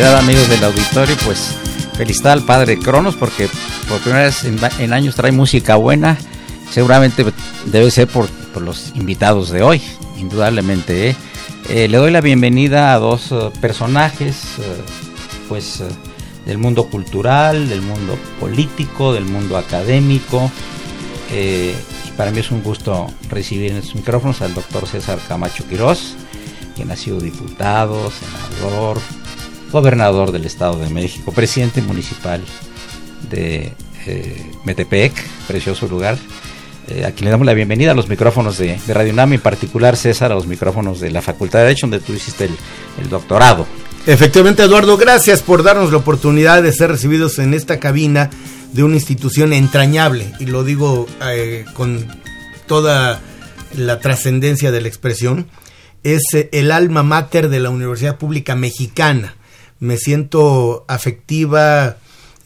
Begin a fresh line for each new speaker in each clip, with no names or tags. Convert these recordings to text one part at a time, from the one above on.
Amigos del auditorio, pues felicidad al padre Cronos porque por primera vez en, años trae música buena. Seguramente debe ser por, los invitados de hoy, indudablemente. ¿eh? Eh, le doy la bienvenida a dos eh, personajes, pues del mundo cultural, del mundo político, del mundo académico. y para mí es un gusto recibir en estos micrófonos al doctor César Camacho Quirós, quien ha sido diputado, senador, gobernador del Estado de México, presidente municipal de eh, Metepec, precioso lugar. Eh, aquí le damos la bienvenida a los micrófonos de, Radio UNAM, en particular César, a los micrófonos de la Facultad de Derecho, donde tú hiciste el, doctorado.
Efectivamente, Eduardo, gracias por darnos la oportunidad de ser recibidos en esta cabina de una institución entrañable, y lo digo eh, con toda la trascendencia de la expresión, es el alma mater de la Universidad Pública Mexicana me siento afectiva,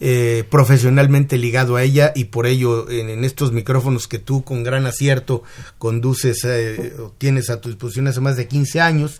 eh, profesionalmente ligado a ella y por ello en, estos micrófonos que tú con gran acierto conduces, eh, tienes a tu disposición hace más de 15 años,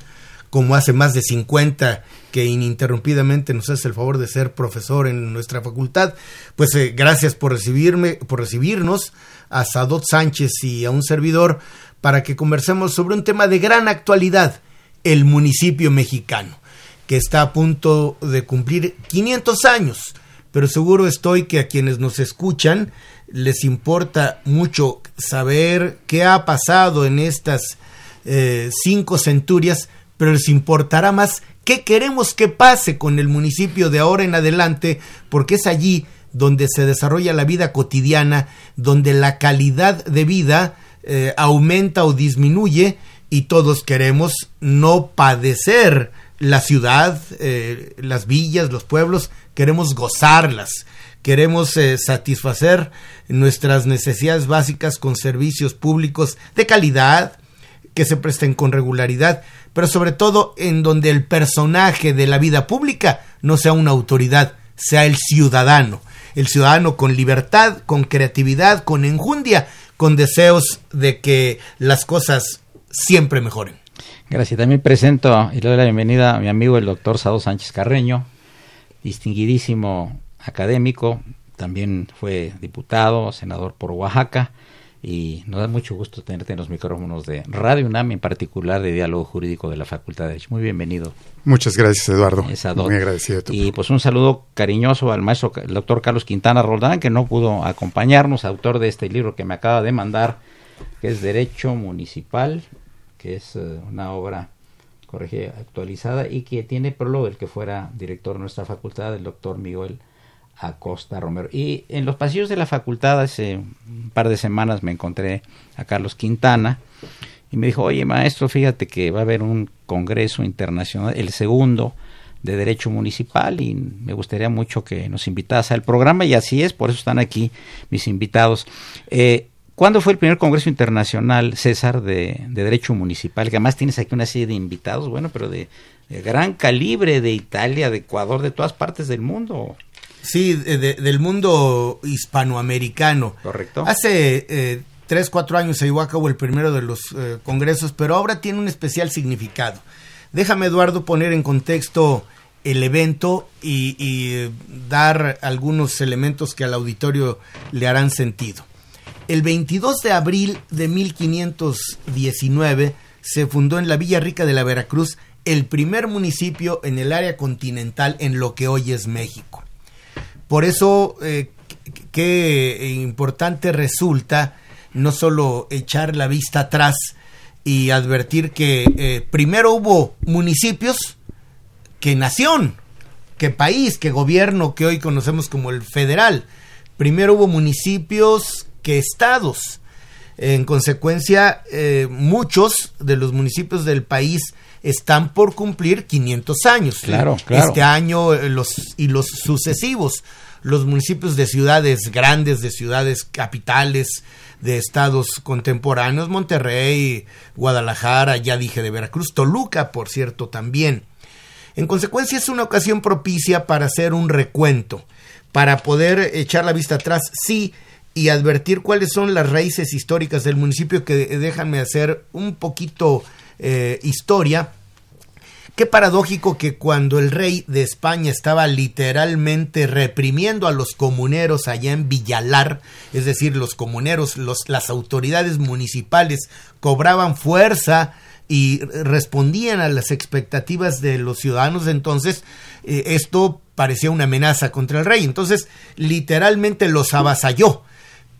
como hace más de 50 que ininterrumpidamente nos hace el favor de ser profesor en nuestra facultad, pues eh, gracias por recibirme, por recibirnos a Sadot Sánchez y a un servidor para que conversemos sobre un tema de gran actualidad, el municipio mexicano que está a punto de cumplir 500 años, pero seguro estoy que a quienes nos escuchan les importa mucho saber qué ha pasado en estas eh, cinco centurias, pero les importará más qué queremos que pase con el municipio de ahora en adelante, porque es allí donde se desarrolla la vida cotidiana, donde la calidad de vida eh, aumenta o disminuye y todos queremos no padecer la ciudad, eh, las villas, los pueblos, queremos gozarlas, queremos eh, satisfacer nuestras necesidades básicas con servicios públicos de calidad, que se presten con regularidad, pero sobre todo en donde el personaje de la vida pública no sea una autoridad, sea el ciudadano, el ciudadano con libertad, con creatividad, con enjundia, con deseos de que las cosas siempre mejoren.
Gracias. También presento y le doy la bienvenida a mi amigo el doctor Sado Sánchez Carreño, distinguidísimo académico, también fue diputado, senador por Oaxaca y nos da mucho gusto tenerte en los micrófonos de Radio UNAM, en particular de Diálogo Jurídico de la Facultad de Derecho. Muy bienvenido.
Muchas gracias, Eduardo. Muy agradecido.
Y pues un saludo cariñoso al maestro, el doctor Carlos Quintana Roldán, que no pudo acompañarnos, autor de este libro que me acaba de mandar, que es Derecho Municipal que es eh, una obra corregí actualizada, y que tiene prólogo el que fuera director de nuestra facultad, el doctor Miguel Acosta Romero. Y en los pasillos de la facultad hace un par de semanas me encontré a Carlos Quintana y me dijo, oye maestro, fíjate que va a haber un congreso internacional, el segundo de Derecho Municipal y me gustaría mucho que nos invitas al programa y así es, por eso están aquí mis invitados. Eh, ¿Cuándo fue el primer Congreso Internacional, César, de, Derecho Municipal? Que además tienes aquí una serie de invitados, bueno, pero de, gran calibre de Italia, de Ecuador, de todas partes del mundo.
Sí, del mundo hispanoamericano.
Correcto.
Hace eh, tres, cuatro años se llevó a cabo el primero de los eh, congresos, pero ahora tiene un especial significado. Déjame, Eduardo, poner en contexto el evento y, y dar algunos elementos que al auditorio le harán sentido. El 22 de abril de 1519 se fundó en la Villa Rica de la Veracruz el primer municipio en el área continental en lo que hoy es México. Por eso, eh, qué importante resulta no solo echar la vista atrás y advertir que eh, primero hubo municipios que nación, que país, que gobierno que hoy conocemos como el federal. Primero hubo municipios que estados. En consecuencia, eh, muchos de los municipios del país están por cumplir 500 años.
Claro, claro.
Este año eh, los, y los sucesivos. Los municipios de ciudades grandes, de ciudades capitales, de estados contemporáneos, Monterrey, Guadalajara, ya dije de Veracruz, Toluca, por cierto, también. En consecuencia, es una ocasión propicia para hacer un recuento, para poder echar la vista atrás. Sí, y advertir cuáles son las raíces históricas del municipio que déjanme hacer un poquito eh, historia. Qué paradójico que cuando el rey de España estaba literalmente reprimiendo a los comuneros allá en Villalar, es decir, los comuneros, las autoridades municipales cobraban fuerza y respondían a las expectativas de los ciudadanos entonces, eh, esto parecía una amenaza contra el rey. Entonces, literalmente los avasalló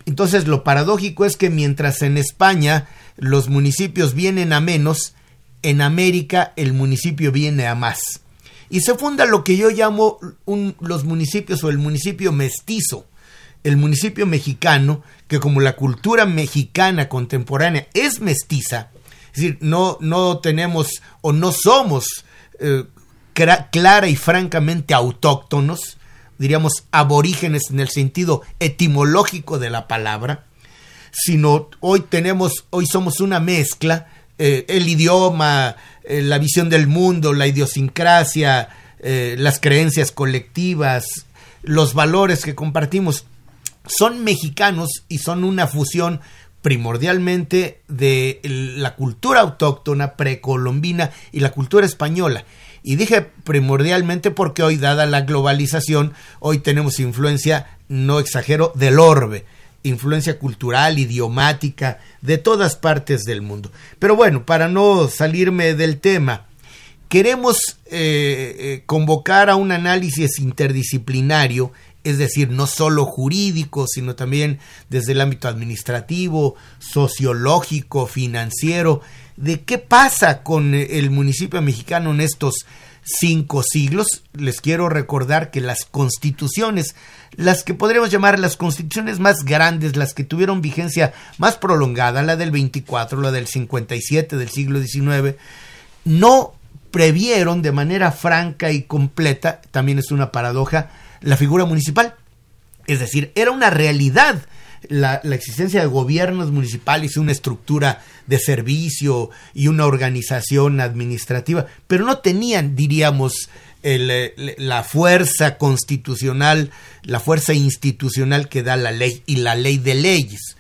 entonces lo paradójico es que mientras en España los municipios vienen a menos, en América el municipio viene a más. Y se funda lo que yo llamo los municipios o el municipio mestizo, el municipio mexicano, que como la cultura mexicana contemporánea es mestiza, es decir, no, no tenemos o no somos eh, clara y francamente autóctonos, diríamos, aborígenes en el sentido etimológico de la palabra, sino hoy tenemos, hoy somos una mezcla, eh, el idioma, eh, la visión del mundo, la idiosincrasia, eh, las creencias colectivas, los valores que compartimos, son mexicanos y son una fusión primordialmente de la cultura autóctona precolombina y la cultura española. Y dije primordialmente porque hoy, dada la globalización, hoy tenemos influencia, no exagero, del orbe, influencia cultural, idiomática, de todas partes del mundo. Pero bueno, para no salirme del tema, queremos eh, eh, convocar a un análisis interdisciplinario, es decir, no solo jurídico, sino también desde el ámbito administrativo, sociológico, financiero, de qué pasa con el municipio mexicano en estos cinco siglos. Les quiero recordar que las constituciones, las que podríamos llamar las constituciones más grandes, las que tuvieron vigencia más prolongada, la del 24, la del 57 del siglo XIX, no previeron de manera franca y completa, también es una paradoja, la figura municipal. Es decir, era una realidad la, existencia de gobiernos municipales, una estructura de servicio y una organización administrativa, pero no tenían, diríamos, la fuerza constitucional, la fuerza institucional que da la ley y la ley de leyes.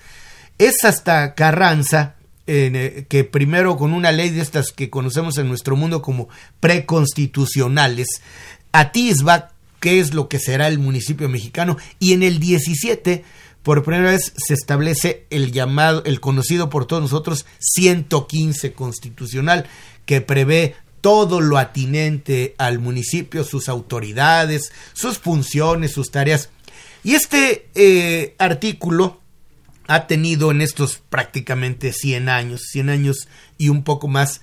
Es hasta Carranza eh, que primero con una ley de estas que conocemos en nuestro mundo como preconstitucionales, atisba qué es lo que será el municipio mexicano y en el 17 por primera vez se establece el llamado, el conocido por todos nosotros 115 constitucional, que prevé todo lo atinente al municipio, sus autoridades, sus funciones, sus tareas. Y este eh, artículo ha tenido en estos prácticamente 100 años, 100 años y un poco más,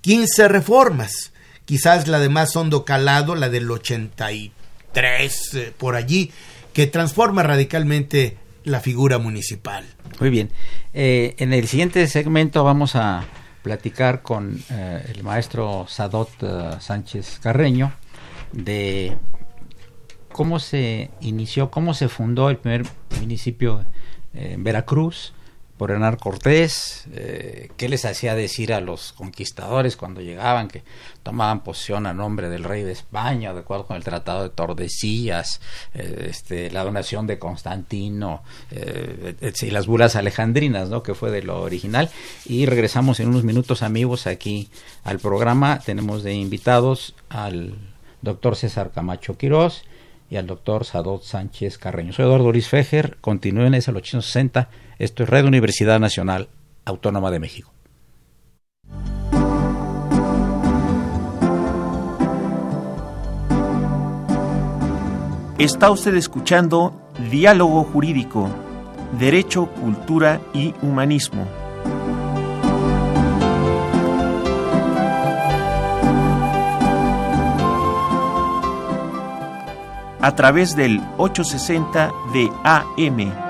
15 reformas. Quizás la de más hondo calado, la del 83, eh, por allí, que transforma radicalmente la figura municipal.
Muy bien. Eh, en el siguiente segmento vamos a platicar con eh, el maestro Sadot Sánchez Carreño de cómo se inició, cómo se fundó el primer municipio en Veracruz, por Hernán Cortés, eh, qué les hacía decir a los conquistadores cuando llegaban, que tomaban posesión a nombre del rey de España, de acuerdo con el Tratado de Tordesillas, eh, este, la donación de Constantino eh, y las bulas alejandrinas, ¿no? que fue de lo original. Y regresamos en unos minutos, amigos, aquí al programa. Tenemos de invitados al doctor César Camacho Quirós y al doctor Sadot Sánchez Carreño. Soy Eduardo Luis Fejer, continúen ese 860 esto es Red Universidad Nacional Autónoma de México.
Está usted escuchando Diálogo Jurídico, Derecho, Cultura y Humanismo. A través del 860 de AM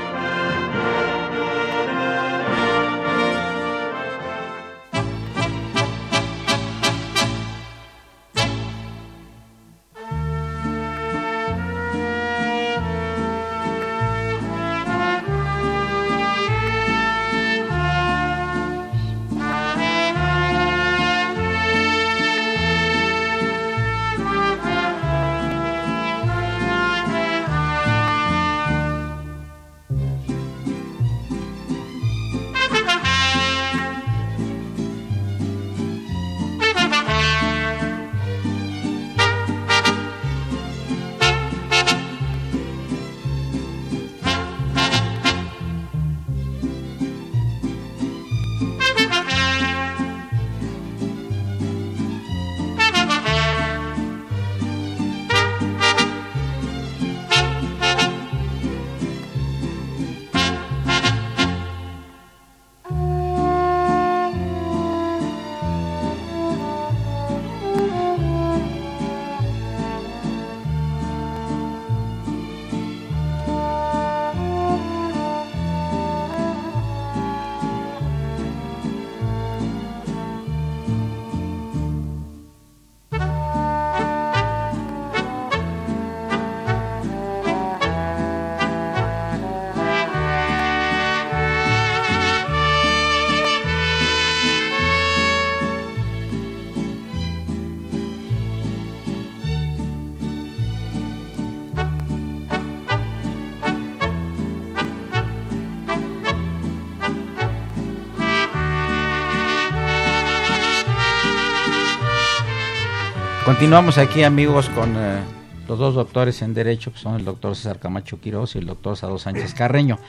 Continuamos aquí amigos con eh, los dos doctores en Derecho, que son el doctor César Camacho Quiroz y el doctor Sadot Sánchez Carreño.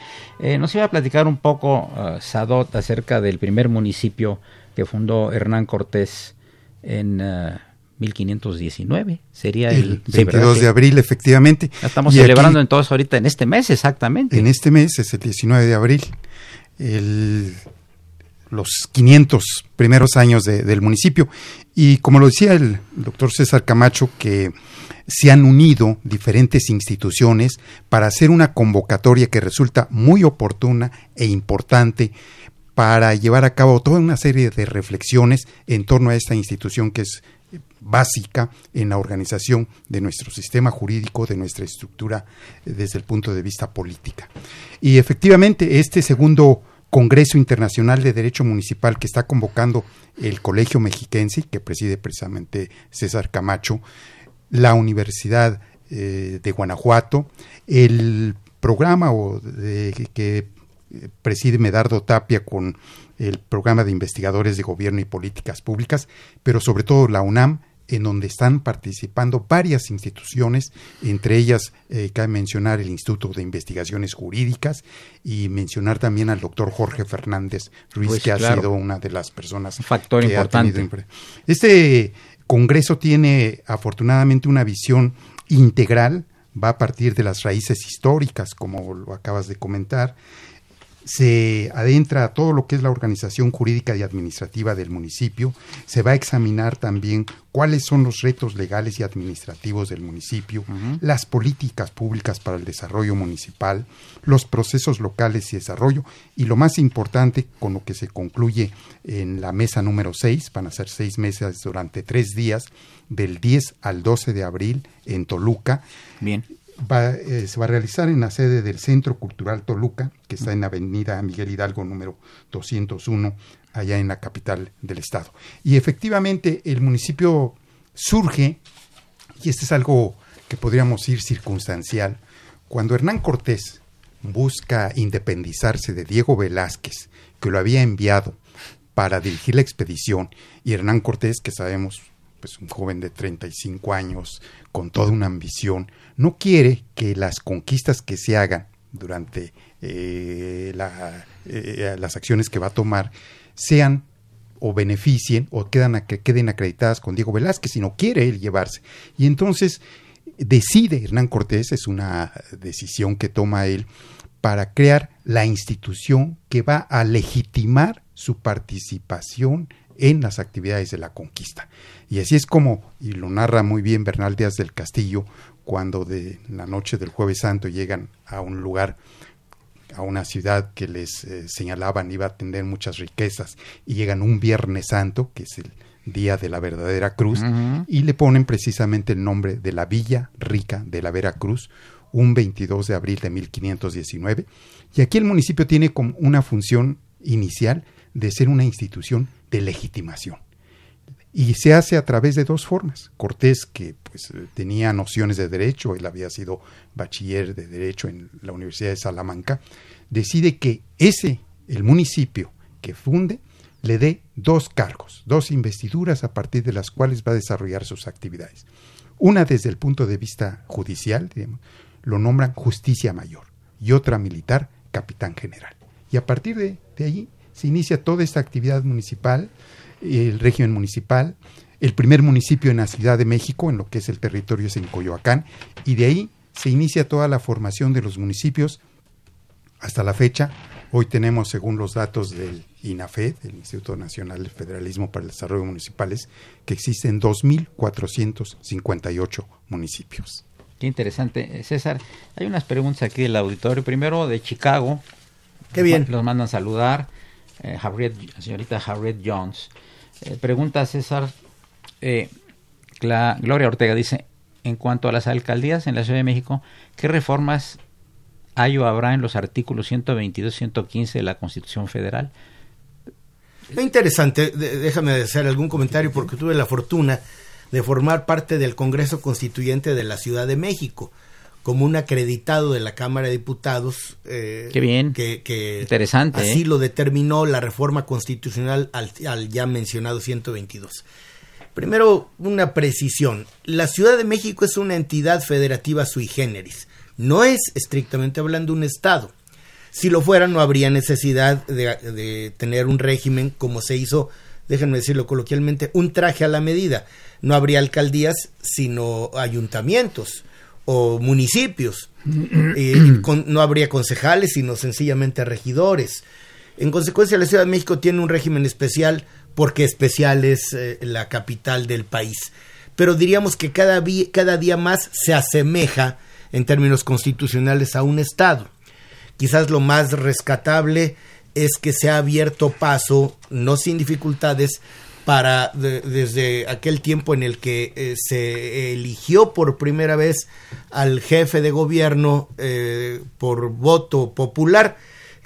Eh, nos iba a platicar un poco uh, Sadot acerca del primer municipio que fundó Hernán Cortés en 1519. Sería el,
22 de abril, efectivamente.
estamos celebrando entonces ahorita en este mes exactamente.
En este mes es el 19 de abril. El los 500 primeros años del municipio. Y como lo decía el doctor César Camacho, que se han unido diferentes instituciones para hacer una convocatoria que resulta muy oportuna e importante para llevar a cabo toda una serie de reflexiones en torno a esta institución que es básica en la organización de nuestro sistema jurídico, de nuestra estructura eh, desde el punto de vista política. Y efectivamente, este segundo Congreso Internacional de Derecho Municipal que está convocando el Colegio Mexiquense, que preside precisamente César Camacho, la Universidad eh, de Guanajuato, el programa o que preside Medardo Tapia con el programa de investigadores de gobierno y políticas públicas, pero sobre todo la UNAM, en donde están participando varias instituciones, entre ellas eh, cabe mencionar el Instituto de Investigaciones Jurídicas y mencionar también al doctor Jorge Fernández Ruiz, pues que ha sido una de las personas
factor importante.
Este Congreso tiene afortunadamente una visión integral, va a partir de las raíces históricas, como lo acabas de comentar, se adentra a todo lo que es la organización jurídica y administrativa del municipio, se va a examinar también cuáles son los retos legales y administrativos del municipio, las políticas públicas para el desarrollo municipal, los procesos locales y desarrollo, y lo más importante, con lo que se concluye en la mesa número 6, van a ser seis meses durante tres días, del 10 al 12 de abril en Toluca.
Bien
eh, se va a realizar en la sede del Centro Cultural Toluca, que está en la avenida Miguel Hidalgo número 201, allá en la capital del estado. Y efectivamente el municipio surge, y este es algo que podríamos decir circunstancial, cuando Hernán Cortés busca independizarse de Diego Velázquez, que lo había enviado para dirigir la expedición, y Hernán Cortés, que sabemos pues un joven de 35 años con toda una ambición, no quiere que las conquistas que se hagan durante eh, eh, las acciones que va a tomar sean o beneficien o queden acreditadas con Diego Velázquez, sino quiere él llevarse. Y entonces decide Hernán Cortés, es una decisión que toma él, para crear la institución que va a legitimar su participación en las actividades de la conquista. Y así es como, y lo narra muy bien Bernal Díaz del Castillo, cuando de la noche del jueves santo llegan a un lugar, a una ciudad que les eh, señalaban iba a tener muchas riquezas, y llegan un viernes santo, que es el día de la verdadera cruz, y le ponen precisamente el nombre de la Villa Rica de la Veracruz, un 22 de abril de 1519. Y aquí el municipio tiene como una función inicial de ser una institución de legitimación. Y se hace a través de dos formas. Cortés, que pues tenía nociones de derecho, él había sido bachiller de derecho en la Universidad de Salamanca, decide que ese, el municipio que funde, le dé dos cargos, dos investiduras a partir de las cuales va a desarrollar sus actividades. Una desde el punto de vista judicial, lo nombran justicia mayor, y otra militar, capitán general. Y a partir de, de allí se inicia toda esta actividad municipal, el régimen municipal, el primer municipio en la Ciudad de México, en lo que es el territorio es en Coyoacán, y de ahí se inicia toda la formación de los municipios hasta la fecha. Hoy tenemos, según los datos del INAFED, el Instituto Nacional del Federalismo para el Desarrollo Municipales, que existen 2.458 municipios.
Qué interesante. César, hay unas preguntas aquí del auditorio. Primero de Chicago.
Qué bien.
Los mandan saludar. Eh, señorita Harriet Jones. Eh, pregunta César, eh, Gloria Ortega dice, en cuanto a las alcaldías en la Ciudad de México, ¿qué reformas hay o habrá en los artículos 122 y 115 de la Constitución Federal?
Interesante, déjame hacer algún comentario porque tuve la fortuna de formar parte del Congreso Constituyente de la Ciudad de México como un acreditado de la Cámara de Diputados.
Eh, Qué bien.
Que,
Interesante.
Así ¿eh? lo determinó la reforma constitucional al, ya mencionado 122. Primero, una precisión. La Ciudad de México es una entidad federativa sui generis. No es, estrictamente hablando, un Estado. Si lo fuera, no habría necesidad de, de tener un régimen como se hizo, déjenme decirlo coloquialmente, un traje a la medida. No habría alcaldías, sino ayuntamientos o municipios. no habría concejales, sino sencillamente regidores. En consecuencia, la Ciudad de México tiene un régimen especial porque especial es eh, la capital del país. Pero diríamos que cada, cada día más se asemeja en términos constitucionales a un Estado. Quizás lo más rescatable es que se ha abierto paso, no sin dificultades, para desde aquel tiempo en el que eh, se eligió por primera vez al jefe de gobierno eh, por voto popular,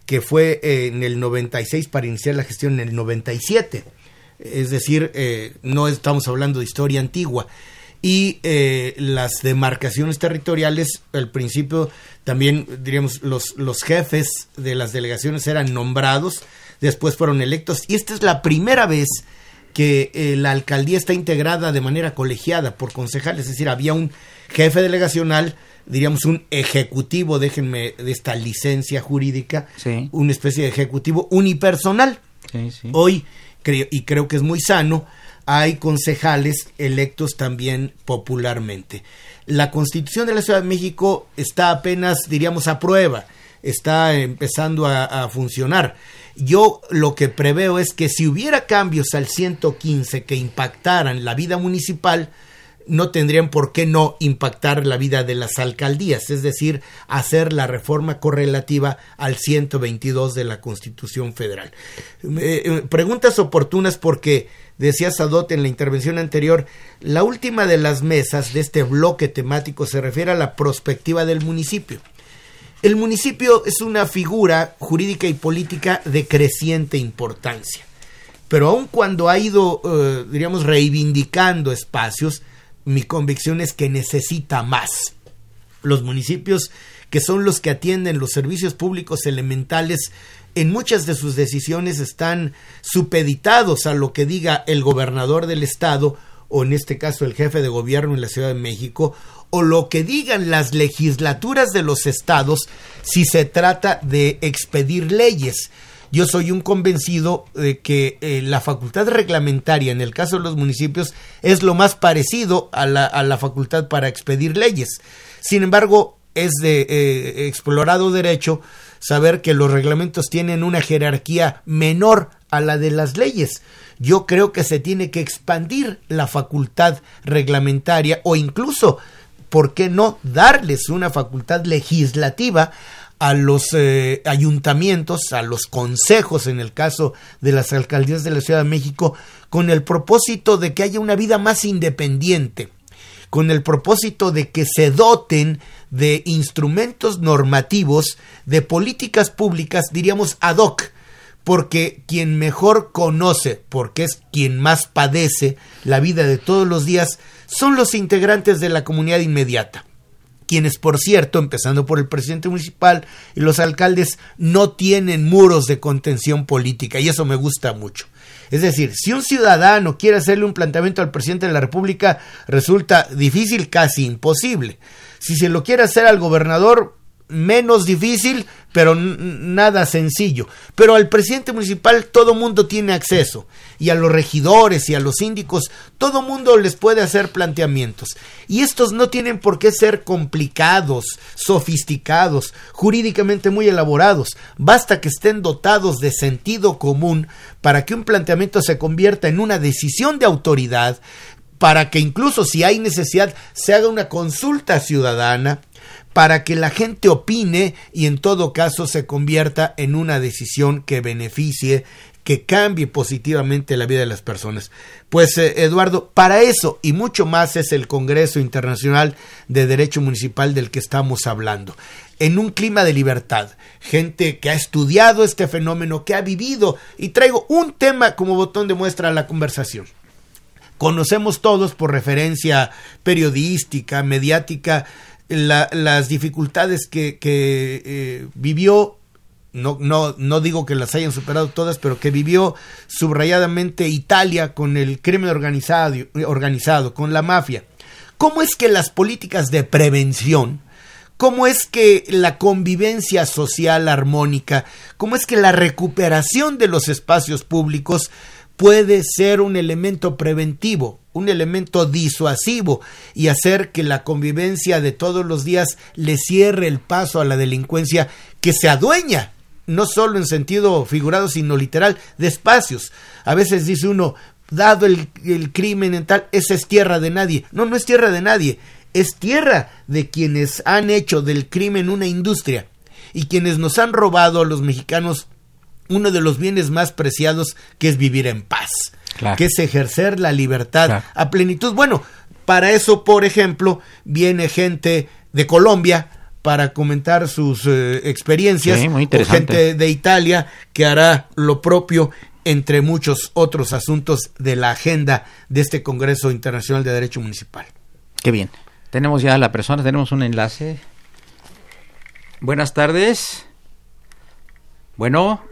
que fue eh, en el 96 para iniciar la gestión en el 97. Es decir, no estamos hablando de historia antigua. Y las demarcaciones territoriales, al principio también, diríamos, los, los jefes de las delegaciones eran nombrados, después fueron electos. Y esta es la primera vez que eh, la alcaldía está integrada de manera colegiada por concejales, es decir, había un jefe delegacional, diríamos un ejecutivo, déjenme de esta licencia jurídica, una especie de ejecutivo unipersonal. Hoy, creo, y creo que es muy sano, hay concejales electos también popularmente. La constitución de la Ciudad de México está apenas, diríamos, a prueba está empezando a, a funcionar. Yo lo que preveo es que si hubiera cambios al 115 que impactaran la vida municipal, no tendrían por qué no impactar la vida de las alcaldías, es decir, hacer la reforma correlativa al 122 de la Constitución Federal. Eh, eh, preguntas oportunas porque decía Sadot en la intervención anterior, la última de las mesas de este bloque temático se refiere a la perspectiva del municipio. El municipio es una figura jurídica y política de creciente importancia, pero aun cuando ha ido, eh, diríamos, reivindicando espacios, mi convicción es que necesita más. Los municipios, que son los que atienden los servicios públicos elementales, en muchas de sus decisiones están supeditados a lo que diga el gobernador del estado o en este caso el jefe de gobierno en la Ciudad de México, o lo que digan las legislaturas de los estados si se trata de expedir leyes. Yo soy un convencido de que eh, la facultad reglamentaria en el caso de los municipios es lo más parecido a la, a la facultad para expedir leyes. Sin embargo, es de eh, explorado derecho saber que los reglamentos tienen una jerarquía menor a la de las leyes. Yo creo que se tiene que expandir la facultad reglamentaria o incluso, ¿por qué no darles una facultad legislativa a los eh, ayuntamientos, a los consejos en el caso de las alcaldías de la Ciudad de México, con el propósito de que haya una vida más independiente, con el propósito de que se doten de instrumentos normativos, de políticas públicas, diríamos ad hoc, porque quien mejor conoce, porque es quien más padece la vida de todos los días, son los integrantes de la comunidad inmediata quienes por cierto, empezando por el presidente municipal y los alcaldes, no tienen muros de contención política y eso me gusta mucho. Es decir, si un ciudadano quiere hacerle un planteamiento al presidente de la República, resulta difícil, casi imposible. Si se lo quiere hacer al gobernador, menos difícil, pero nada sencillo. Pero al presidente municipal todo mundo tiene acceso, y a los regidores y a los síndicos, todo mundo les puede hacer planteamientos. Y estos no tienen por qué ser complicados, sofisticados, jurídicamente muy elaborados. Basta que estén dotados de sentido común para que un planteamiento se convierta en una decisión de autoridad, para que incluso si hay necesidad se haga una consulta ciudadana para que la gente opine y en todo caso se convierta en una decisión que beneficie, que cambie positivamente la vida de las personas. Pues eh, Eduardo, para eso y mucho más es el Congreso Internacional de Derecho Municipal del que estamos hablando. En un clima de libertad, gente que ha estudiado este fenómeno, que ha vivido, y traigo un tema como botón de muestra a la conversación conocemos todos por referencia periodística, mediática, las dificultades que, eh, vivió, no, no, no digo que las hayan superado todas, pero que vivió subrayadamente Italia con el crimen organizado, organizado con la mafia. ¿Cómo es que las políticas de prevención, cómo es que la convivencia social armónica, cómo es que la recuperación de los espacios públicos puede ser un elemento preventivo, un elemento disuasivo y hacer que la convivencia de todos los días le cierre el paso a la delincuencia que se adueña, no solo en sentido figurado, sino literal, de espacios. A veces dice uno, dado el, crimen en tal, esa es tierra de nadie. No, no es tierra de nadie, es tierra de quienes han hecho del crimen una industria y quienes nos han robado a los mexicanos uno de los bienes más preciados que es vivir en paz, que es ejercer la libertad a plenitud. Bueno, para eso, por ejemplo, viene gente de Colombia para comentar sus eh, experiencias, gente de Italia que hará lo propio entre muchos otros asuntos de la agenda de este Congreso Internacional de Derecho Municipal.
Qué bien. Tenemos ya la persona, tenemos un enlace. Buenas tardes. Bueno.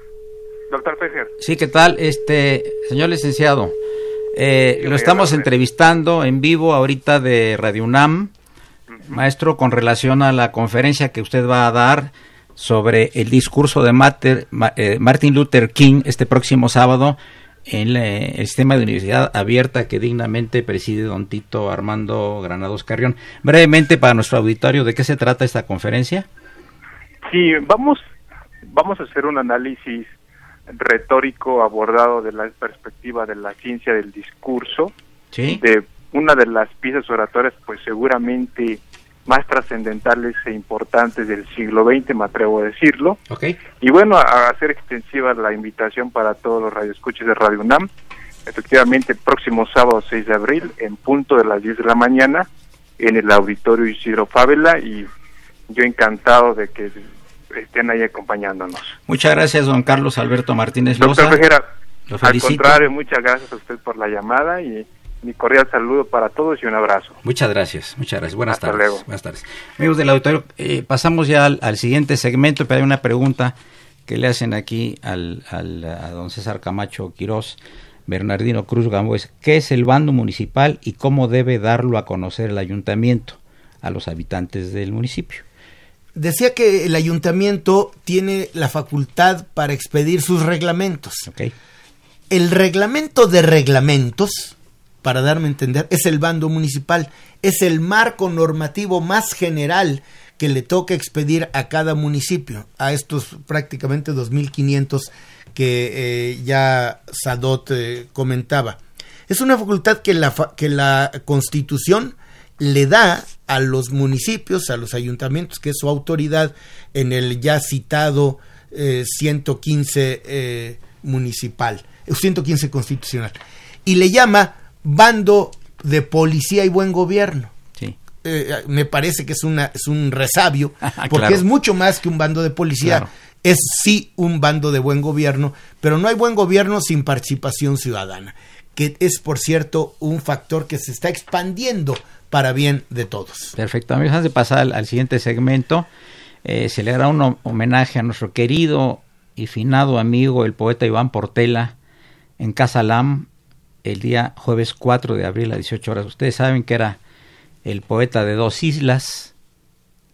Doctor.
Sí, ¿qué tal? Este, señor licenciado, eh, lo estamos entrevistando en vivo ahorita de Radio UNAM, maestro, con relación a la conferencia que usted va a dar sobre el discurso de eh, Martin Luther King este próximo sábado en el sistema de universidad abierta que dignamente preside don Tito Armando Granados Carrión. Brevemente para nuestro auditorio, ¿de qué se trata esta conferencia?
Sí, vamos, vamos a hacer un análisis retórico abordado de la perspectiva de la ciencia del discurso,
Sí.
de una de las piezas oratorias, pues seguramente más trascendentales e importantes del siglo XX, me atrevo a decirlo. Y bueno, a hacer extensiva la invitación para todos los radioescuchas de Radio UNAM. Efectivamente, el próximo sábado 6 de abril, en punto de las 10 de la mañana, en el auditorio Isidro Fábela, y yo encantado de que estén ahí acompañándonos.
Muchas gracias, don Carlos Alberto Martínez Loza.
Doctor Fejera,
Lo
al contrario, muchas gracias a usted por la llamada y mi cordial saludo para todos y un abrazo.
Muchas gracias, muchas gracias. Buenas
Hasta
tardes.
luego.
Buenas tardes. Amigos del auditorio, eh, pasamos ya al, al siguiente segmento, pero hay una pregunta que le hacen aquí al, al- a don César Camacho Quirós, Bernardino Cruz Gamboes. ¿Qué es el bando municipal y cómo debe darlo a conocer el ayuntamiento a los habitantes del municipio?
Decía que el ayuntamiento tiene la facultad para expedir sus reglamentos. El reglamento de reglamentos, para darme a entender, es el bando municipal, es el marco normativo más general que le toca expedir a cada municipio, a estos prácticamente 2.500 que eh, ya Sadot eh, comentaba. Es una facultad que la, que la Constitución le da a los municipios, a los ayuntamientos, que es su autoridad en el ya citado eh, 115 eh, municipal, eh, 115 constitucional, y le llama bando de policía y buen gobierno.
Sí.
Eh, me parece que es, una, es un resabio, porque
Claro.
es mucho más que un bando de policía.
Claro.
Es sí un bando de buen gobierno, pero no hay buen gobierno sin participación ciudadana, que es, por cierto, un factor que se está expandiendo para bien de todos.
Perfecto. Amigos, antes de pasar al, siguiente segmento, eh, se le hará un hom- homenaje a nuestro querido y finado amigo, el poeta Iván Portela, en Casa Lam, el día jueves 4 de abril a 18 horas. Ustedes saben que era el poeta de dos islas,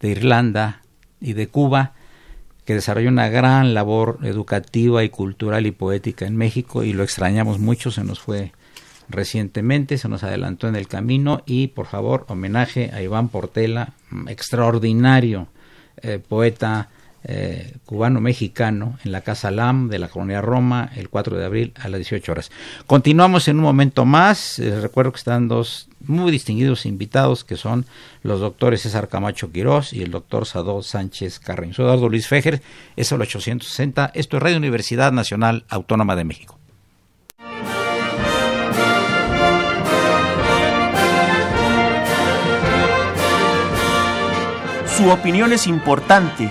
de Irlanda y de Cuba, que desarrolló una gran labor educativa y cultural y poética en México y lo extrañamos mucho, se nos fue recientemente, se nos adelantó en el camino y por favor homenaje a Iván Portela, mm, extraordinario eh, poeta eh, cubano-mexicano en la Casa LAM de la Colonia Roma el 4 de abril a las 18 horas. Continuamos en un momento más, eh, recuerdo que están dos muy distinguidos invitados que son los doctores César Camacho Quirós y el doctor Sadó Sánchez Carreño. Soy Luis Fejer, es el 860, esto es Radio Universidad Nacional Autónoma de México.
Su opinión es importante.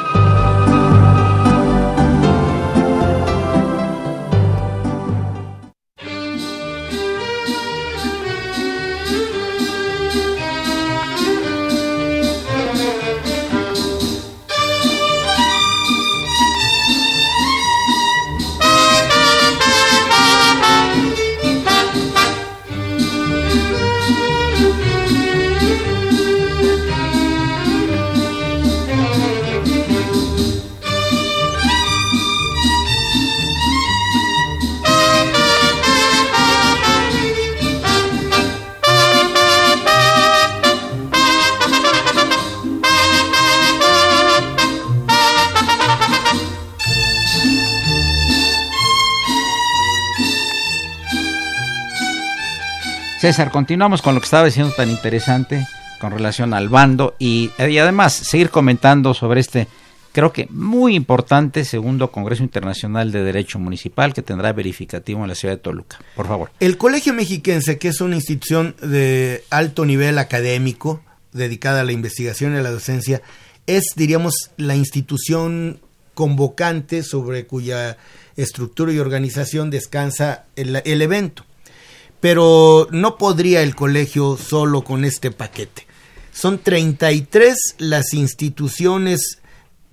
César, continuamos con lo que estaba diciendo tan interesante con relación al bando y, además seguir comentando sobre este, creo que muy importante, segundo Congreso Internacional de Derecho Municipal que tendrá verificativo en la ciudad de Toluca. Por favor.
El Colegio Mexiquense, que es una institución de alto nivel académico dedicada a la investigación y a la docencia, es, diríamos, la institución convocante sobre cuya estructura y organización descansa el evento. Pero no podría el colegio solo con este paquete. Son 33 las instituciones,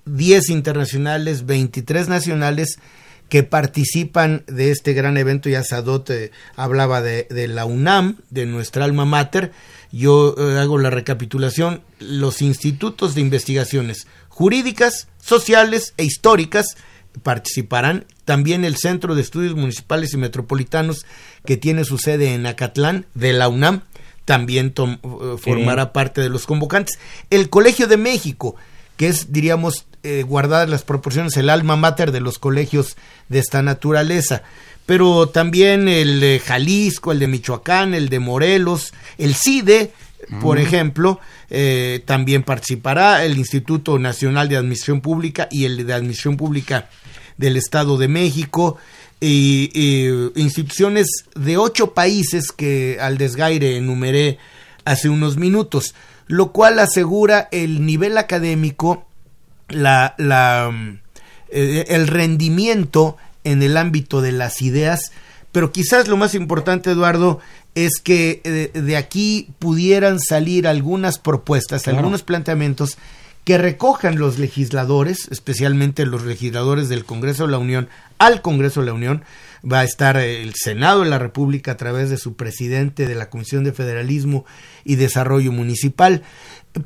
10 internacionales, 23 nacionales, que participan de este gran evento. Ya Sadot eh, hablaba de, la UNAM, de nuestra alma mater. Yo eh, hago la recapitulación. Los institutos de investigaciones jurídicas, sociales e históricas participarán. También el Centro de Estudios Municipales y Metropolitanos, que tiene su sede en Acatlán, de la UNAM, también eh, formará parte de los convocantes. El Colegio de México, que es, diríamos, eh, guardadas las proporciones, el alma mater de los colegios de esta naturaleza. Pero también el de Jalisco, el de Michoacán, el de Morelos, el CIDE, por ejemplo, eh, también participará el Instituto Nacional de Administración Pública y el de Administración Pública del Estado de México y, instituciones de ocho países que al desgaire enumeré hace unos minutos, lo cual asegura el nivel académico, la, la, eh, el rendimiento en el ámbito de las ideas, pero quizás lo más importante, Eduardo, es que eh, de, aquí pudieran salir algunas propuestas, algunos planteamientos que recojan los legisladores, especialmente los legisladores del Congreso de la Unión, al Congreso de la Unión. Va a estar el Senado de la República a través de su presidente de la Comisión de Federalismo y Desarrollo Municipal,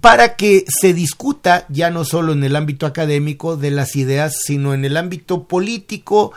para que se discuta ya no solo en el ámbito académico de las ideas, sino en el ámbito político,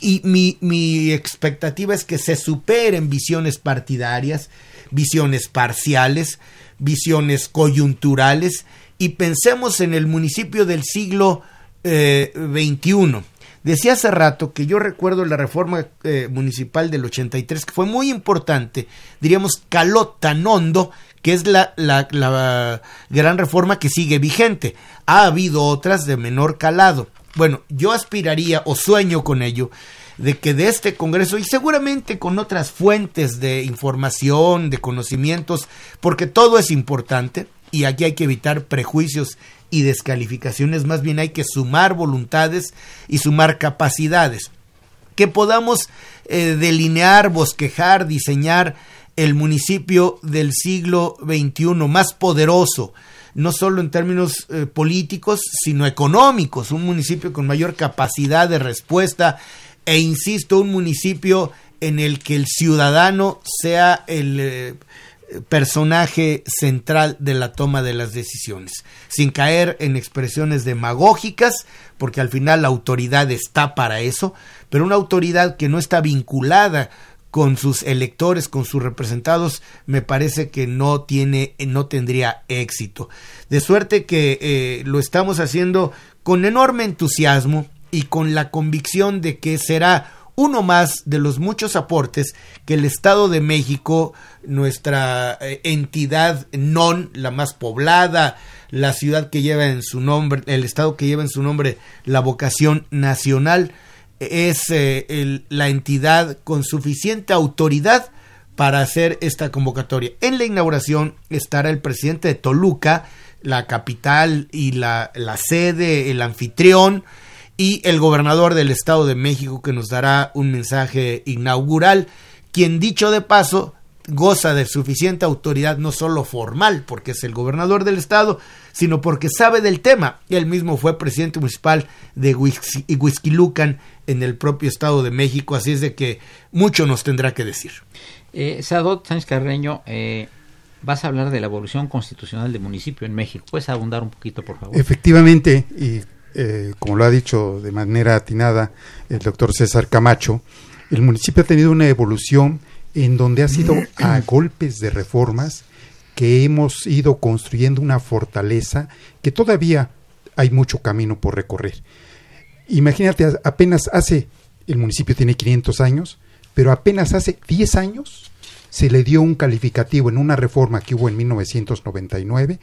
y mi, mi expectativa es que se superen visiones partidarias, visiones parciales, visiones coyunturales y pensemos en el municipio del siglo XXI. Eh, Decía hace rato que yo recuerdo la reforma eh, municipal del 83, que fue muy importante, diríamos, caló tan hondo, que es la, la, la gran reforma que sigue vigente. Ha habido otras de menor calado. Bueno, yo aspiraría o sueño con ello de que de este Congreso y seguramente con otras fuentes de información, de conocimientos, porque todo es importante y aquí hay que evitar prejuicios y descalificaciones, más bien hay que sumar voluntades y sumar capacidades, que podamos eh, delinear, bosquejar, diseñar el municipio del siglo XXI más poderoso, no solo en términos eh, políticos, sino económicos, un municipio con mayor capacidad de respuesta e insisto, un municipio en el que el ciudadano sea el eh, personaje central de la toma de las decisiones, sin caer en expresiones demagógicas, porque al final la autoridad está para eso, pero una autoridad que no está vinculada con sus electores, con sus representados, me parece que no tiene, no tendría éxito. De suerte que eh, lo estamos haciendo con enorme entusiasmo y con la convicción de que será uno más de los muchos aportes que el Estado de México, nuestra eh, entidad non, la más poblada, la ciudad que lleva en su nombre, el Estado que lleva en su nombre la vocación nacional, es eh, la entidad con suficiente autoridad para hacer esta convocatoria. En la inauguración estará el presidente de Toluca, la capital y la, la sede, el anfitrión, y el gobernador del Estado de México que nos dará un mensaje inaugural, quien dicho de paso goza de suficiente autoridad no solo formal, porque es el gobernador del estado, sino porque sabe del tema. Él mismo fue presidente municipal de Huizquilucan en el propio Estado de México, así es de que mucho nos tendrá que decir.
Eh, Sadot Sánchez Carreño, eh, vas a hablar de la evolución constitucional del municipio en México. ¿Puedes abundar un poquito, por favor?
Efectivamente, eh, como lo ha dicho de manera atinada el doctor César Camacho, el municipio ha tenido una evolución en donde ha sido a golpes de reformas que hemos ido construyendo una fortaleza que todavía hay mucho camino por recorrer. Imagínate, apenas hace, el municipio tiene 500 años, pero apenas hace 10 años se le dio un calificativo en una reforma que hubo en 1999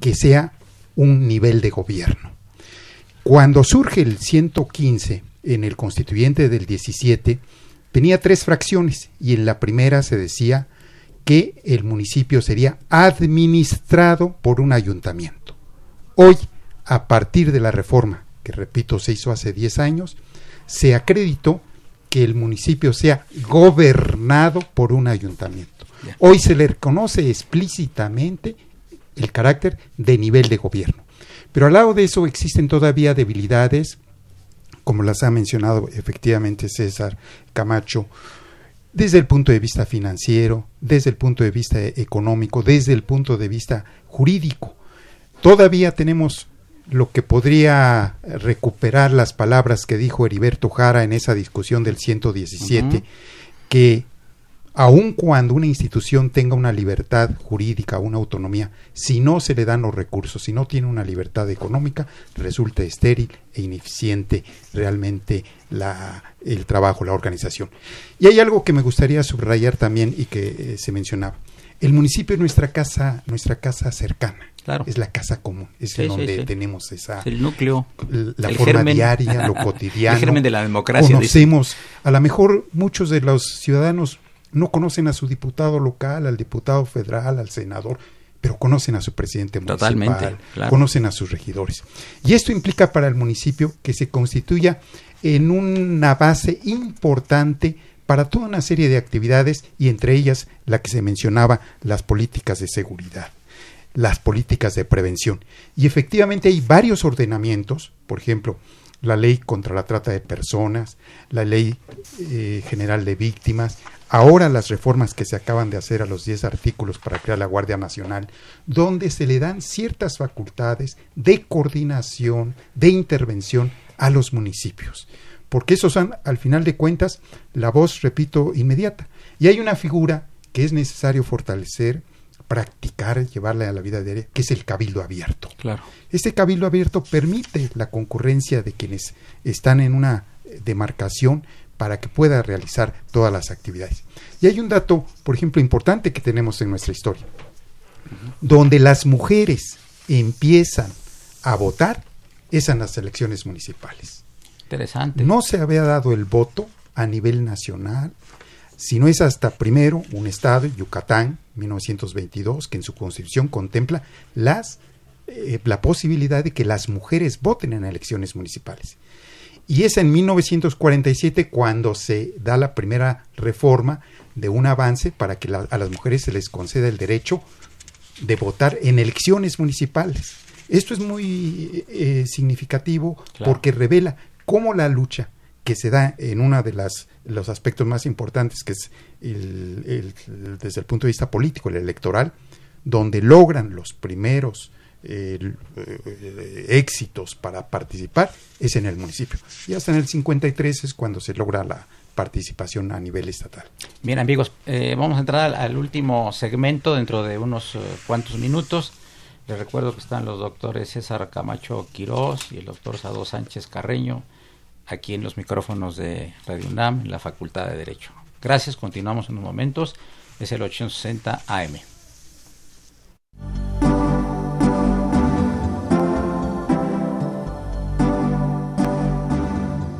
que sea un nivel de gobierno. Cuando surge el 115 en el constituyente del 17, tenía tres fracciones y en la primera se decía que el municipio sería administrado por un ayuntamiento. Hoy, a partir de la reforma, que repito se hizo hace 10 años, se acreditó que el municipio sea gobernado por un ayuntamiento. Hoy se le reconoce explícitamente el carácter de nivel de gobierno. Pero al lado de eso existen todavía debilidades como las ha mencionado efectivamente César Camacho, desde el punto de vista financiero, desde el punto de vista económico, desde el punto de vista jurídico. Todavía tenemos lo que podría recuperar las palabras que dijo Heriberto Jara en esa discusión del 117, que aun cuando una institución tenga una libertad jurídica, una autonomía, si no se le dan los recursos, si no tiene una libertad económica, resulta estéril e ineficiente realmente la, el trabajo, la organización. Y hay algo que me gustaría subrayar también y que eh, se mencionaba. El municipio es nuestra casa, nuestra casa cercana.
Claro.
Es la casa común, es
Sí, sí,
donde
sí.
tenemos esa
El núcleo.
la
el
forma
germen.
diaria, lo cotidiano.
El germen de la democracia. dice.
Conocemos, a lo mejor muchos de los ciudadanos no conocen a su diputado local, al diputado federal, al senador, pero conocen a su presidente municipal,
Totalmente, claro.
conocen a sus regidores. Y esto implica para el municipio que se constituya en una base importante para toda una serie de actividades y entre ellas la que se mencionaba, las políticas de seguridad las políticas de prevención. Y efectivamente hay varios ordenamientos, por ejemplo, la ley contra la trata de personas, la ley eh, general de víctimas, ahora las reformas que se acaban de hacer a los 10 artículos para crear la Guardia Nacional, donde se le dan ciertas facultades de coordinación, de intervención a los municipios. Porque esos son, al final de cuentas, la voz, repito, inmediata. Y hay una figura que es necesario fortalecer, practicar, llevarla a la vida diaria, que es el cabildo abierto.
Claro.
Este cabildo abierto permite la concurrencia de quienes están en una eh, demarcación para que pueda realizar todas las actividades. Y hay un dato, por ejemplo, importante que tenemos en nuestra historia, donde las mujeres empiezan a votar es en las elecciones municipales.
Interesante.
No se había dado el voto a nivel nacional, sino es hasta primero un estado, Yucatán, 1922, que en su constitución contempla las, eh, la posibilidad de que las mujeres voten en elecciones municipales. Y es en 1947 cuando se da la primera reforma de un avance para que la- a las mujeres se les conceda el derecho de votar en elecciones municipales. Esto es muy eh, significativo
Claro.
porque revela cómo la lucha que se da en uno de las, los aspectos más importantes, que es el- el- el- desde el punto de vista político, el electoral, donde logran los primeros eh, l- eh, éxitos para participar, es en el municipio. Y hasta en el 53 es cuando se logra la participación a nivel estatal.
Bien amigos, eh, vamos a entrar al, último segmento dentro de unos eh, cuantos minutos. Les recuerdo que están los doctores César Camacho Quirós y el doctor Sado Sánchez Carreño aquí en los micrófonos de Radio UNAM, en la Facultad de Derecho. Gracias, continuamos en unos momentos. Es el 860 AM.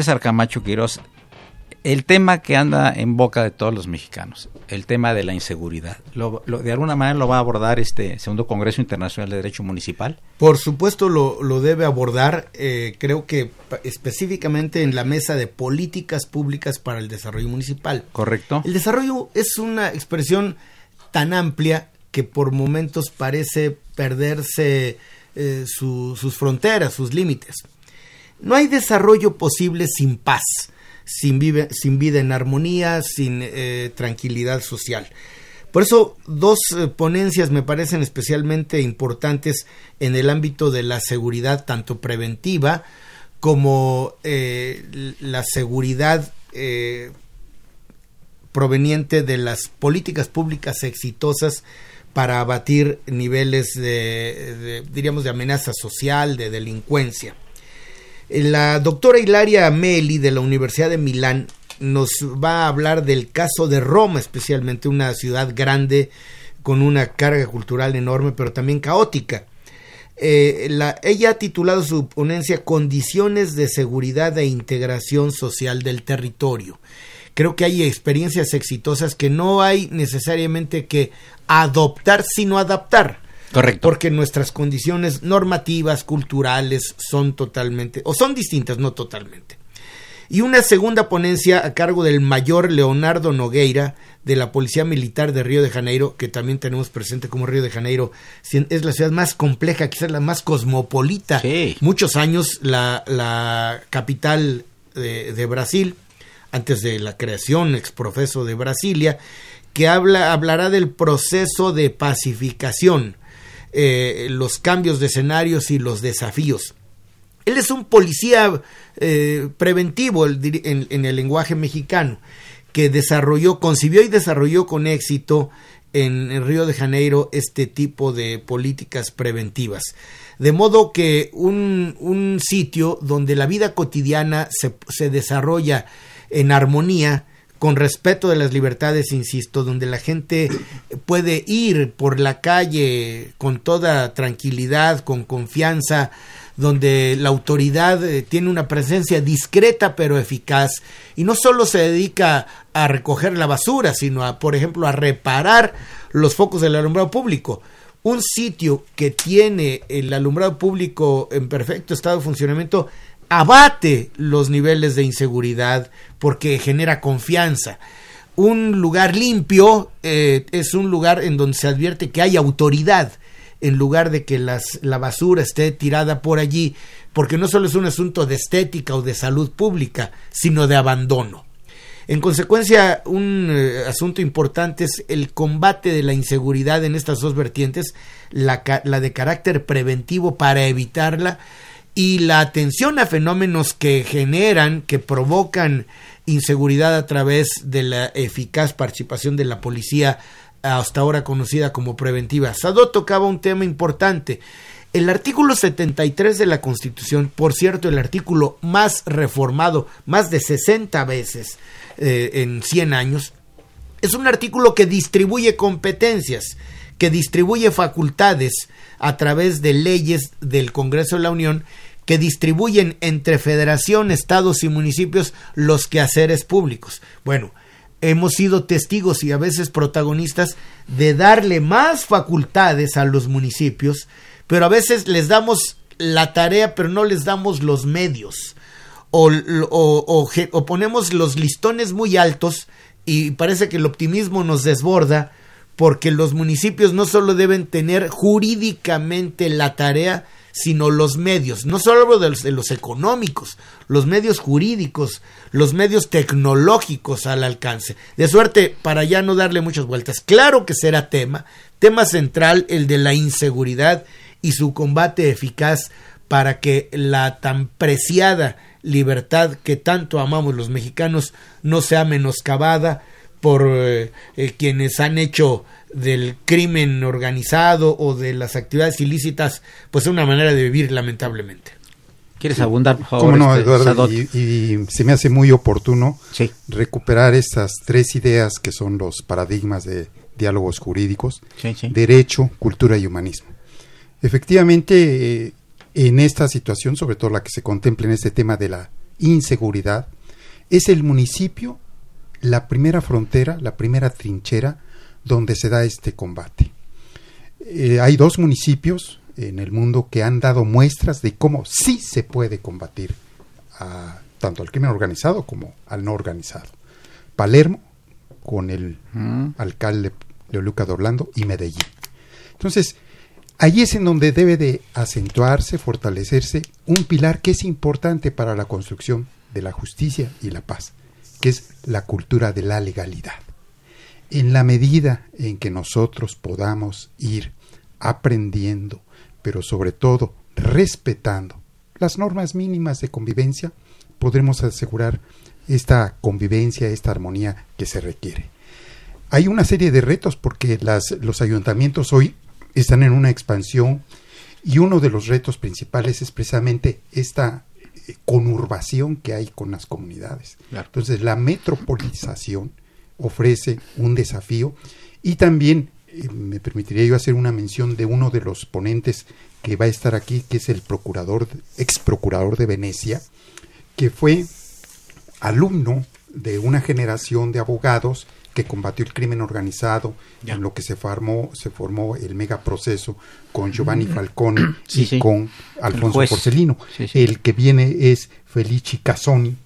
César Camacho Quirós, el tema que anda en boca de todos los mexicanos, el tema de la inseguridad, lo- lo- ¿de alguna manera lo va a abordar este segundo Congreso Internacional de Derecho Municipal?
Por supuesto lo, lo debe abordar, eh, creo que específicamente en la mesa de políticas públicas para el desarrollo municipal.
¿Correcto?
El desarrollo es una expresión tan amplia que por momentos parece perderse eh, sus fronteras, sus límites. No hay desarrollo posible sin paz, sin, vida en armonía, sin eh, tranquilidad social. Por eso, dos eh, ponencias me parecen especialmente importantes en el ámbito de la seguridad, tanto preventiva como la seguridad proveniente de las políticas públicas exitosas para abatir niveles de, diríamos, de amenaza social, de delincuencia. La doctora Hilaria Meli de la Universidad de Milán nos va a hablar del caso de Roma, especialmente una ciudad grande con una carga cultural enorme, pero también caótica. Eh, ella ha titulado su ponencia Condiciones de seguridad e integración social del territorio creo que hay experiencias exitosas que no hay necesariamente que adoptar, sino adaptar.
Correcto.
Porque nuestras condiciones normativas, culturales, son totalmente, o son distintas, no totalmente. Y una segunda ponencia a cargo del mayor Leonardo Nogueira, de la Policía Militar de Río de Janeiro, que también tenemos presente como Río de Janeiro, es la ciudad más compleja, quizás la más cosmopolita. Muchos años la, la capital de, de Brasil antes de la creación exprofeso de Brasilia, que habla, hablará del proceso de pacificación, eh, los cambios de escenarios y los desafíos. Él es un policía eh, preventivo en, el lenguaje mexicano, que desarrolló, concibió y desarrolló con éxito en, Río de Janeiro este tipo de políticas preventivas. De modo que un, un sitio donde la vida cotidiana se, se desarrolla en armonía, con respeto de las libertades, insisto, donde la gente puede ir por la calle con toda tranquilidad, con confianza, donde la autoridad eh, tiene una presencia discreta pero eficaz y no solo se dedica a recoger la basura, sino a, por ejemplo, a reparar los focos del alumbrado público. Un sitio que tiene el alumbrado público en perfecto estado de funcionamiento abate los niveles de inseguridad porque genera confianza. Un lugar limpio eh, es un lugar en donde se advierte que hay autoridad en lugar de que las, la basura esté tirada por allí, porque no solo es un asunto de estética o de salud pública, sino de abandono. En consecuencia, un eh, asunto importante es el combate de la inseguridad en estas dos vertientes, la, la de carácter preventivo para evitarla y la atención a fenómenos que generan, que provocan inseguridad a través de la eficaz participación de la policía hasta ahora conocida como preventiva. Sadot tocaba un tema importante. El artículo 73 de la Constitución, por cierto, el artículo más reformado, más de 60 veces eh, en 100 años, es un artículo que distribuye competencias, que distribuye facultades a través de leyes del Congreso de la Unión que distribuyen entre federación, estados y municipios los quehaceres públicos. Bueno, hemos sido testigos y a veces protagonistas de darle más facultades a los municipios, pero a veces les damos la tarea, pero no les damos los medios. O, ponemos los listones muy altos y parece que el optimismo nos desborda porque los municipios no solo deben tener jurídicamente la tarea, sino los medios, no solo de los, de los, económicos, los medios jurídicos, los medios tecnológicos al alcance. De suerte, para ya no darle muchas vueltas, claro que será tema, tema central el de la inseguridad y su combate eficaz para que la tan preciada libertad que tanto amamos los mexicanos no sea menoscabada por eh, eh, quienes han hecho del crimen organizado o de las actividades ilícitas, pues es una manera de vivir, lamentablemente.
¿Quieres abundar, por favor?
no, este, Eduardo? Y, se me hace muy oportuno recuperar estas tres ideas que son los paradigmas de diálogos jurídicos, derecho, cultura y humanismo. Efectivamente, eh, en esta situación, sobre todo la que se contempla en este tema de la inseguridad, es el municipio la primera frontera, la primera trinchera donde se da este combate. Eh, hay dos municipios en el mundo que han dado muestras de cómo sí se puede combatir a, tanto al crimen organizado como al no organizado. Palermo, con el alcalde Leoluca de Orlando, y Medellín. Entonces, Ahí es en donde debe de acentuarse, fortalecerse un pilar que es importante para la construcción de la justicia y la paz, que es la cultura de la legalidad. En la medida en que nosotros podamos ir aprendiendo, pero sobre todo respetando las normas mínimas de convivencia, podremos asegurar esta convivencia, esta armonía que se requiere. Hay una serie de retos porque las, los ayuntamientos hoy están en una expansión y uno de los retos principales es precisamente esta conurbación que hay con las comunidades. Entonces, la metropolización ofrece un desafío y también eh, me permitiría yo hacer una mención de uno de los ponentes que va a estar aquí, que es el procurador, ex procurador de Venecia, que fue alumno de una generación de abogados que combatió el crimen organizado, en lo que se formó, se formó el megaproceso con Giovanni Falcone y con Alfonso Porcelino. El que viene es Felici Casoni,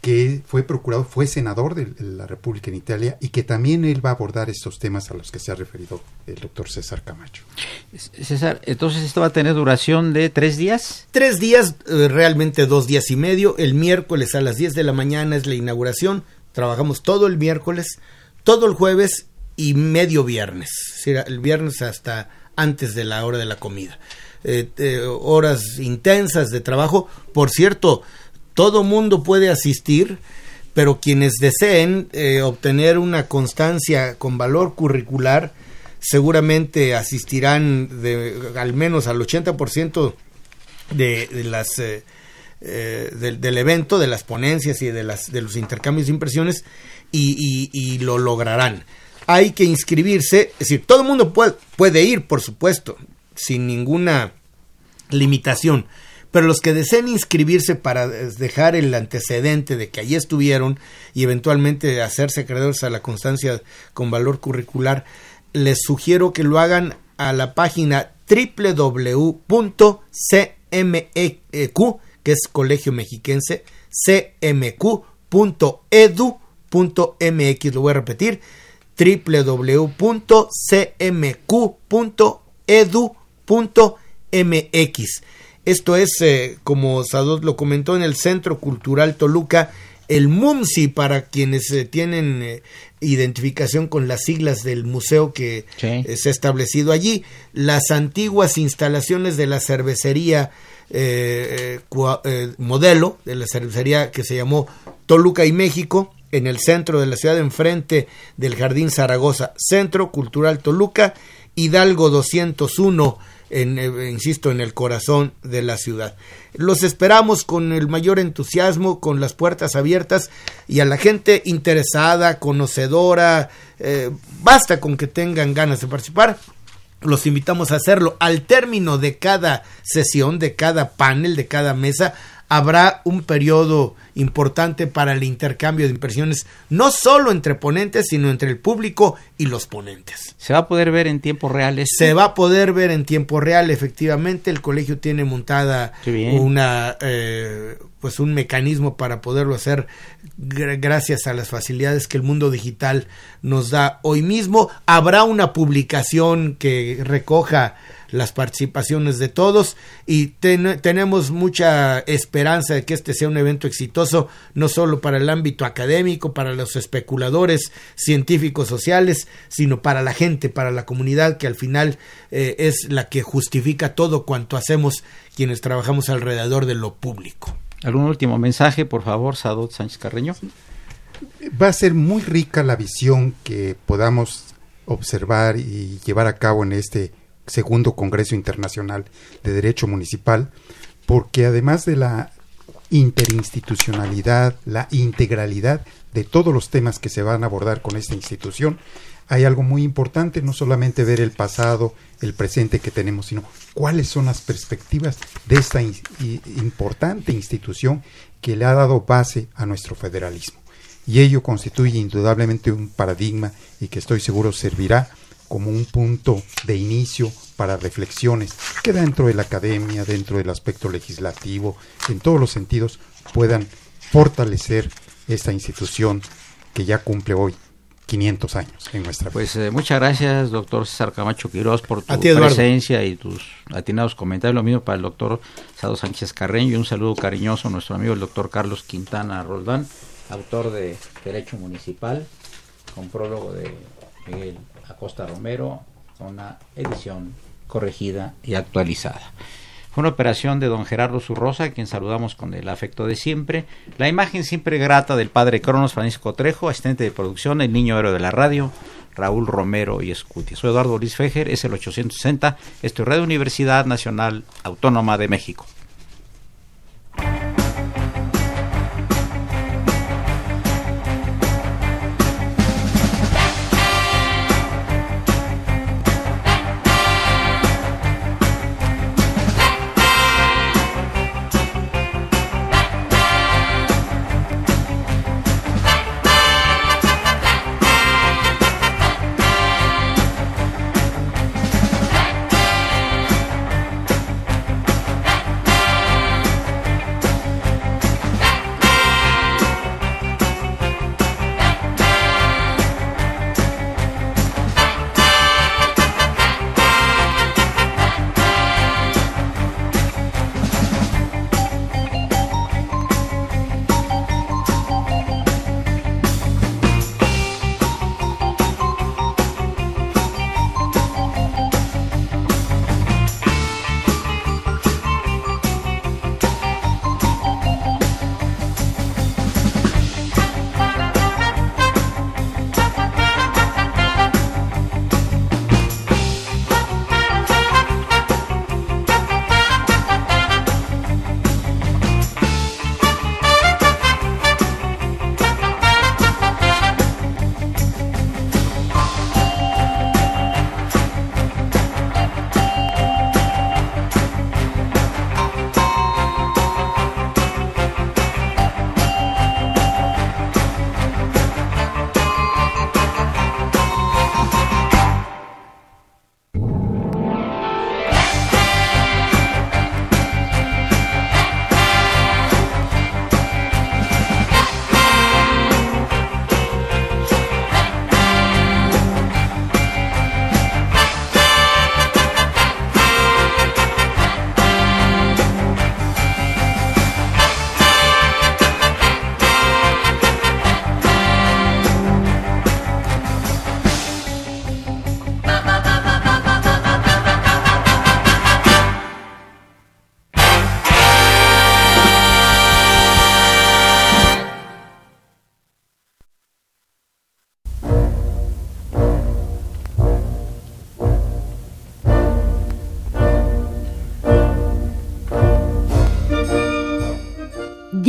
que fue procurador, fue senador de la República en Italia y que también él va a abordar estos temas a los que se ha referido el doctor César Camacho.
César, entonces esto va a tener duración de tres días.
Tres días, eh, realmente dos días y medio. El miércoles a las 10 de la mañana es la inauguración. Trabajamos todo el miércoles, todo el jueves y medio viernes. El viernes hasta antes de la hora de la comida. Eh, eh, horas intensas de trabajo. Por cierto, todo mundo puede asistir, pero quienes deseen eh, obtener una constancia con valor curricular seguramente asistirán de, al menos al 80% de, de las eh, del, evento, de las ponencias y de, las, de los intercambios de impresiones y, lo lograrán. Hay que inscribirse, es decir, todo el mundo puede, puede ir, por supuesto, sin ninguna limitación pero los que deseen inscribirse para dejar el antecedente de que allí estuvieron y eventualmente hacerse acreedores a la constancia con valor curricular, les sugiero que lo hagan a la página www.cmeq, que es Colegio Mexiquense, cmq.edu.mx. Lo voy a repetir, www.cmq.edu.mx esto es, eh, como Sadot lo comentó, en el Centro Cultural Toluca, el MUMSI, para quienes eh, tienen eh, identificación con las siglas del museo que se ha establecido allí, las antiguas instalaciones de la cervecería modelo, de la cervecería que se llamó Toluca y México, en el centro de la ciudad, enfrente del Jardín Zaragoza, Centro Cultural Toluca, Hidalgo 201 eh, insisto, en el corazón de la ciudad. Los esperamos con el mayor entusiasmo, con las puertas abiertas y a la gente interesada, conocedora, eh, basta con que tengan ganas de participar. Los invitamos a hacerlo. Al término de cada sesión, de cada panel, de cada mesa, habrá un periodo importante para el intercambio de impresiones, no solo entre ponentes, sino entre el público y los ponentes.
¿Se va a poder ver en tiempo real?
Se va a poder ver en tiempo real, efectivamente. El colegio tiene montada una, eh, pues un mecanismo para poderlo hacer gracias a las facilidades que el mundo digital nos da hoy mismo. Habrá una publicación que recoja las participaciones de todos y tenemos mucha esperanza de que este sea un evento exitoso, no solo para el ámbito académico, para los especuladores científicos sociales, sino para la gente, para la comunidad que al final eh, es la que justifica todo cuanto hacemos quienes trabajamos alrededor de lo público.
¿Algún último mensaje, por favor, Sadot Sánchez Carreño?
Va a ser muy rica la visión que podamos observar y llevar a cabo en este segundo Congreso Internacional de Derecho Municipal, porque además de la interinstitucionalidad, la integralidad de todos los temas que se van a abordar con esta institución, hay algo muy importante, no solamente ver el pasado, el presente que tenemos, sino cuáles son las perspectivas de esta importante institución que le ha dado base a nuestro federalismo. Y ello constituye indudablemente un paradigma y que estoy seguro servirá como un punto de inicio para reflexiones que dentro de la academia, dentro del aspecto legislativo, en todos los sentidos, puedan fortalecer esta institución que ya cumple hoy 500 años en nuestra vida.
Pues eh, muchas gracias, doctor César Camacho Quiroz, por tu
ti,
presencia y tus atinados comentarios. Lo mismo para el doctor Sado Sánchez Carreño y un saludo cariñoso a nuestro amigo el doctor Carlos Quintana Roldán, autor de Derecho Municipal, con prólogo de Miguel Acosta Romero, con una edición corregida y actualizada. Fue una operación de don Gerardo Zurrosa, a quien saludamos con el afecto de siempre. La imagen siempre grata del padre Cronos Francisco Trejo, asistente de producción, el niño héroe de la radio, Raúl Romero y Escuti. Soy Eduardo Luis Fejer, es el 860, esto es Radio Universidad Nacional Autónoma de México.